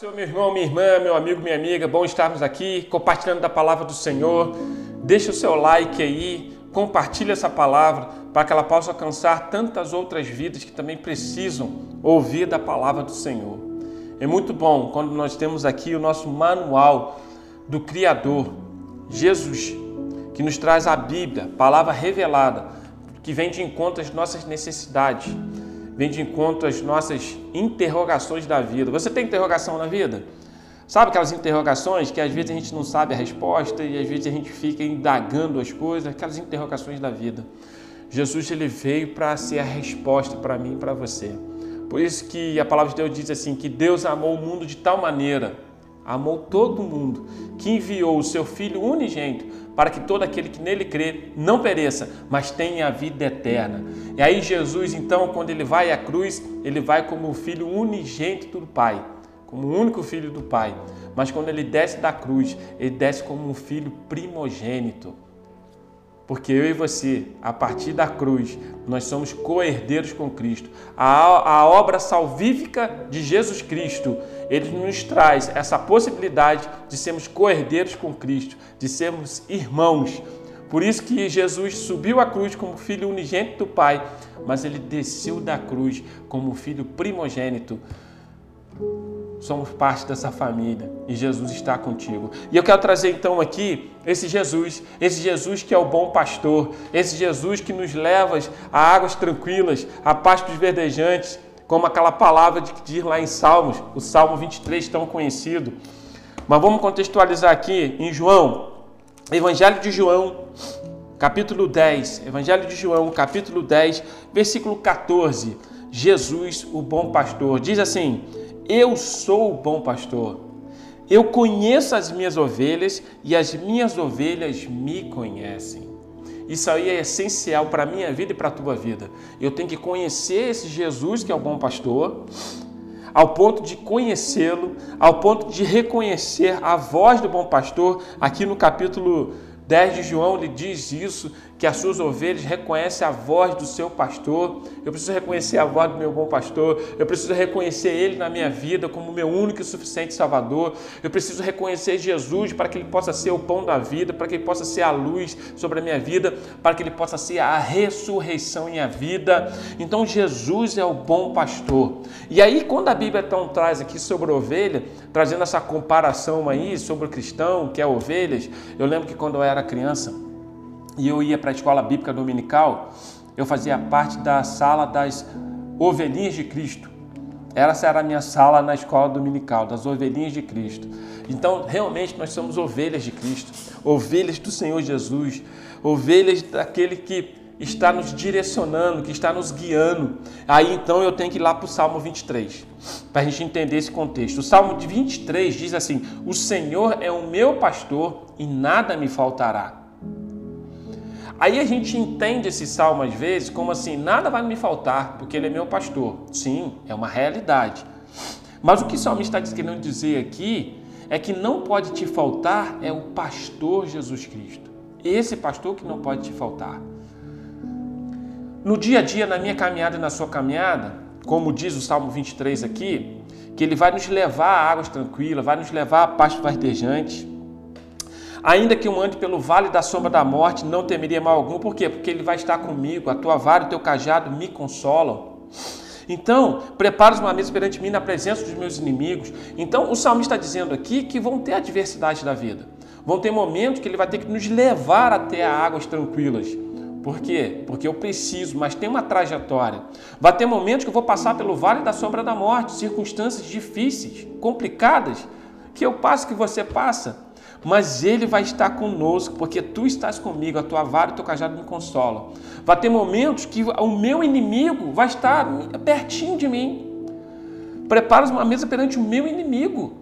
Senhor, meu irmão, minha irmã, meu amigo, minha amiga, bom estarmos aqui compartilhando da palavra do Senhor. Deixa o seu like aí, compartilha essa palavra para que ela possa alcançar tantas outras vidas que também precisam ouvir da palavra do Senhor. É muito bom quando nós temos aqui o nosso manual do Criador, Jesus, que nos traz a Bíblia, palavra revelada, que vem de encontro às nossas necessidades vem de encontro às nossas interrogações da vida. Você tem interrogação na vida? Sabe aquelas interrogações que às vezes a gente não sabe a resposta e às vezes a gente fica indagando as coisas, aquelas interrogações da vida. Jesus ele veio para ser a resposta para mim e para você. Por isso que a palavra de Deus diz assim que Deus amou o mundo de tal maneira, amou todo mundo, que enviou o seu filho unigênito para que todo aquele que nele crê não pereça, mas tenha a vida eterna. E aí Jesus, então, quando ele vai à cruz, ele vai como o filho unigênito do Pai, como o único filho do Pai. Mas quando ele desce da cruz, ele desce como um filho primogênito. Porque eu e você, a partir da cruz, nós somos co-herdeiros com Cristo. A, a obra salvífica de Jesus Cristo, ele nos traz essa possibilidade de sermos co-herdeiros com Cristo, de sermos irmãos. Por isso que Jesus subiu à cruz como filho unigênito do Pai, mas ele desceu da cruz como filho primogênito somos parte dessa família e Jesus está contigo. E eu quero trazer então aqui esse Jesus, esse Jesus que é o bom pastor, esse Jesus que nos leva a águas tranquilas, a pastos verdejantes, como aquela palavra de que diz lá em Salmos, o Salmo 23 tão conhecido. Mas vamos contextualizar aqui em João, Evangelho de João, capítulo 10, Evangelho de João, capítulo 10, versículo 14. Jesus, o bom pastor, diz assim: eu sou o bom pastor. Eu conheço as minhas ovelhas e as minhas ovelhas me conhecem. Isso aí é essencial para a minha vida e para a tua vida. Eu tenho que conhecer esse Jesus que é o bom pastor, ao ponto de conhecê-lo, ao ponto de reconhecer a voz do bom pastor. Aqui no capítulo 10 de João, ele diz isso, que as suas ovelhas reconhecem a voz do seu pastor. Eu preciso reconhecer a voz do meu bom pastor. Eu preciso reconhecer ele na minha vida como meu único e suficiente Salvador. Eu preciso reconhecer Jesus para que ele possa ser o pão da vida, para que ele possa ser a luz sobre a minha vida, para que ele possa ser a ressurreição e a vida. Então Jesus é o bom pastor. E aí quando a Bíblia então traz aqui sobre a ovelha, trazendo essa comparação aí sobre o cristão que é ovelhas, eu lembro que quando eu era criança, e eu ia para a escola bíblica dominical, eu fazia parte da sala das ovelhinhas de Cristo. Essa era a minha sala na escola dominical, das ovelhinhas de Cristo. Então, realmente, nós somos ovelhas de Cristo, ovelhas do Senhor Jesus, ovelhas daquele que está nos direcionando, que está nos guiando. Aí então eu tenho que ir lá para o Salmo 23, para a gente entender esse contexto. O Salmo 23 diz assim: O Senhor é o meu pastor e nada me faltará. Aí a gente entende esse salmo às vezes como assim: nada vai me faltar, porque ele é meu pastor. Sim, é uma realidade. Mas o que o salmista está querendo dizer aqui é que não pode te faltar é o pastor Jesus Cristo. Esse pastor que não pode te faltar. No dia a dia, na minha caminhada e na sua caminhada, como diz o Salmo 23 aqui, que ele vai nos levar a águas tranquilas, vai nos levar a pastos verdejantes. Ainda que eu ande pelo vale da sombra da morte, não temeria mal algum. Por quê? Porque ele vai estar comigo. A tua vara e o teu cajado me consolam. Então, preparas uma mesa perante mim na presença dos meus inimigos. Então, o salmista está dizendo aqui que vão ter adversidade da vida. Vão ter momentos que ele vai ter que nos levar até águas tranquilas. Por quê? Porque eu preciso, mas tem uma trajetória. Vai ter momentos que eu vou passar pelo vale da sombra da morte, circunstâncias difíceis, complicadas, que eu passo, que você passa mas Ele vai estar conosco, porque Tu estás comigo, a Tua vara e o Teu cajado me consolam. Vai ter momentos que o meu inimigo vai estar pertinho de mim. Preparas uma mesa perante o meu inimigo.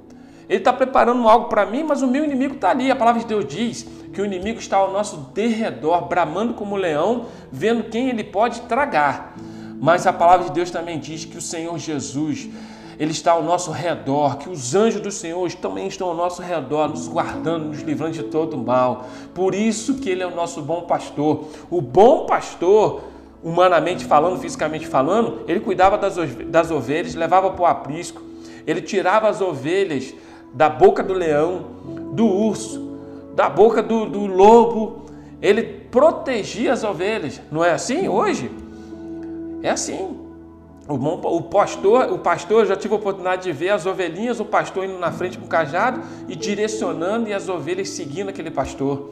Ele está preparando algo para mim, mas o meu inimigo está ali. A palavra de Deus diz que o inimigo está ao nosso derredor, bramando como leão, vendo quem ele pode tragar. Mas a palavra de Deus também diz que o Senhor Jesus ele está ao nosso redor, que os anjos do Senhor também estão ao nosso redor, nos guardando, nos livrando de todo mal. Por isso que Ele é o nosso bom pastor. O bom pastor, humanamente falando, fisicamente falando, ele cuidava das, ovelhas, levava para o aprisco, Ele tirava as ovelhas da boca do leão, do urso, da boca do, do lobo. Ele protegia as ovelhas. Não é assim hoje? É assim. O, bom, o pastor, o pastor, já tive a oportunidade de ver as ovelhinhas, o pastor indo na frente com o cajado e direcionando e as ovelhas seguindo aquele pastor.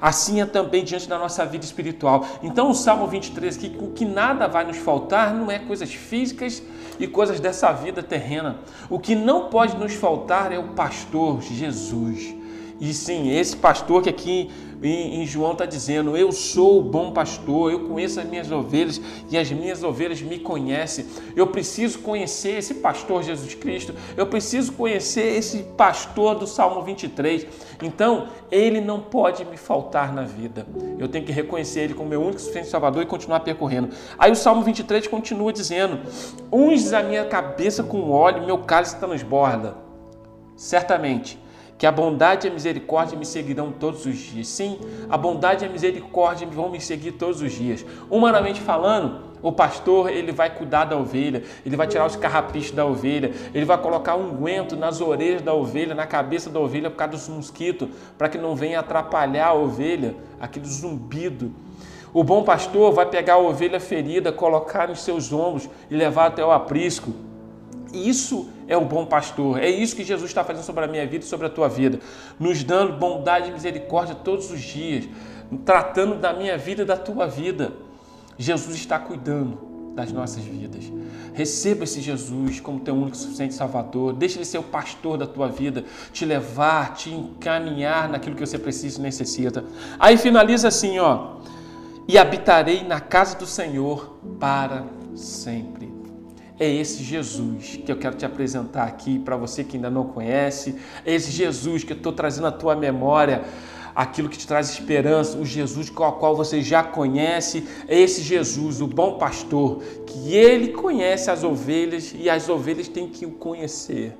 Assim é também diante da nossa vida espiritual. Então, o Salmo 23 aqui, o que nada vai nos faltar não é coisas físicas e coisas dessa vida terrena. O que não pode nos faltar é o pastor Jesus. E sim, esse pastor que aqui em, João está dizendo: Eu sou o bom pastor, eu conheço as minhas ovelhas e as minhas ovelhas me conhecem. Eu preciso conhecer esse pastor Jesus Cristo, eu preciso conhecer esse pastor do Salmo 23. Então, ele não pode me faltar na vida. Eu tenho que reconhecer ele como meu único suficiente Salvador e continuar percorrendo. Aí o Salmo 23 continua dizendo: Unges a minha cabeça com óleo, meu cálice transborda. Certamente que a bondade e a misericórdia me seguirão todos os dias. Sim, a bondade e a misericórdia vão me seguir todos os dias. Humanamente falando, o pastor ele vai cuidar da ovelha, ele vai tirar os carrapichos da ovelha, ele vai colocar um unguento nas orelhas da ovelha, na cabeça da ovelha por causa dos mosquitos, para que não venha atrapalhar a ovelha, aquele zumbido. O bom pastor vai pegar a ovelha ferida, colocar nos seus ombros e levar até o aprisco isso é o bom pastor. É isso que Jesus está fazendo sobre a minha vida e sobre a tua vida. Nos dando bondade e misericórdia todos os dias, tratando da minha vida e da tua vida. Jesus está cuidando das nossas vidas. Receba esse Jesus como teu único suficiente Salvador. Deixa ele ser o pastor da tua vida, te levar, te encaminhar naquilo que você precisa e necessita. Aí finaliza assim, ó. E habitarei na casa do Senhor para sempre. É esse Jesus que eu quero te apresentar aqui para você que ainda não conhece. É esse Jesus que eu estou trazendo à tua memória aquilo que te traz esperança, o Jesus com o qual você já conhece, é esse Jesus, o bom pastor, que ele conhece as ovelhas e as ovelhas têm que o conhecer.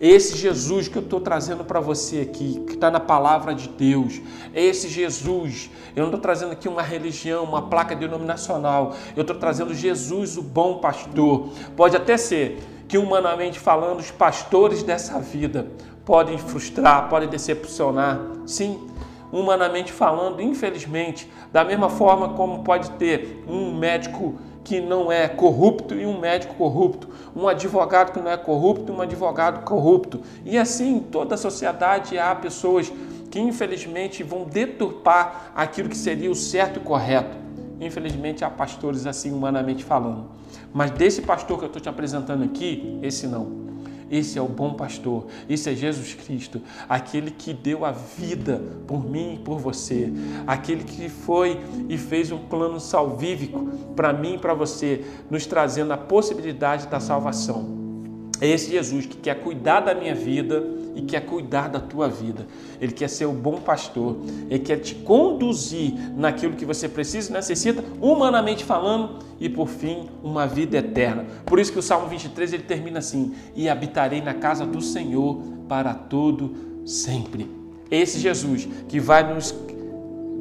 Esse Jesus que eu estou trazendo para você aqui, que está na palavra de Deus, esse Jesus, eu não estou trazendo aqui uma religião, uma placa denominacional, eu estou trazendo Jesus, o bom pastor. Pode até ser que, humanamente falando, os pastores dessa vida podem frustrar, podem decepcionar, sim, humanamente falando, infelizmente, da mesma forma como pode ter um médico que não é corrupto e um médico corrupto, um advogado que não é corrupto e um advogado corrupto. E assim, em toda a sociedade há pessoas que infelizmente vão deturpar aquilo que seria o certo e correto. Infelizmente há pastores assim humanamente falando. Mas desse pastor que eu estou te apresentando aqui, esse não. Esse é o bom pastor, esse é Jesus Cristo, aquele que deu a vida por mim e por você, aquele que foi e fez um plano salvífico para mim e para você, nos trazendo a possibilidade da salvação. É esse Jesus que quer cuidar da minha vida e quer cuidar da tua vida. Ele quer ser o bom pastor, ele quer te conduzir naquilo que você precisa e necessita, humanamente falando, e por fim, uma vida eterna. Por isso que o Salmo 23 ele termina assim: "E habitarei na casa do Senhor para todo sempre". Esse Jesus que vai nos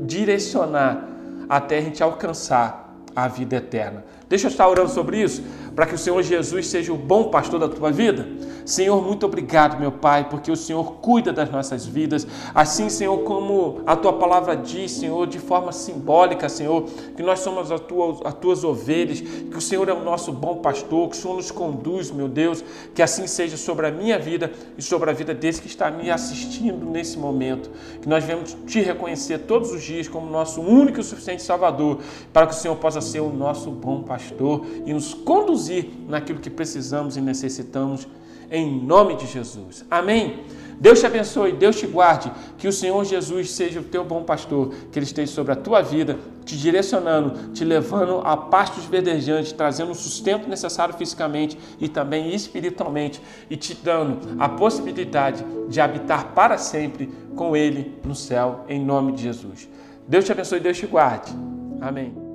direcionar até a gente alcançar a vida eterna. Deixa eu estar orando sobre isso, para que o Senhor Jesus seja o bom pastor da tua vida. Senhor, muito obrigado, meu Pai, porque o Senhor cuida das nossas vidas. Assim, Senhor, como a tua palavra diz, Senhor, de forma simbólica, Senhor, que nós somos as tuas, as tuas ovelhas, que o Senhor é o nosso bom pastor, que o Senhor nos conduz, meu Deus, que assim seja sobre a minha vida e sobre a vida desse que está me assistindo nesse momento. Que nós venhamos te reconhecer todos os dias como nosso único e suficiente Salvador, para que o Senhor possa ser o nosso bom pastor e nos conduzir naquilo que precisamos e necessitamos em nome de Jesus. Amém? Deus te abençoe, Deus te guarde, que o Senhor Jesus seja o teu bom pastor, que Ele esteja sobre a tua vida, te direcionando, te levando a pastos verdejantes, trazendo o sustento necessário fisicamente e também espiritualmente, e te dando a possibilidade de habitar para sempre com Ele no céu, em nome de Jesus. Deus te abençoe, Deus te guarde. Amém.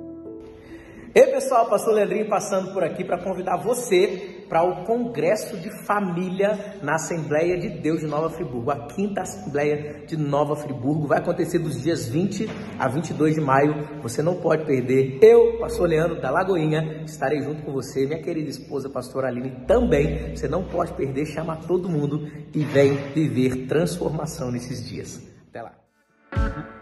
Ei pessoal, pastor Leandrinho passando por aqui para convidar você para o Congresso de Família na Assembleia de Deus de Nova Friburgo. A quinta Assembleia de Nova Friburgo vai acontecer dos dias 20 a 22 de maio. Você não pode perder. Eu, pastor Leandro da Lagoinha, estarei junto com você, minha querida esposa, pastora Aline, também. Você não pode perder, chama todo mundo e vem viver transformação nesses dias. Até lá.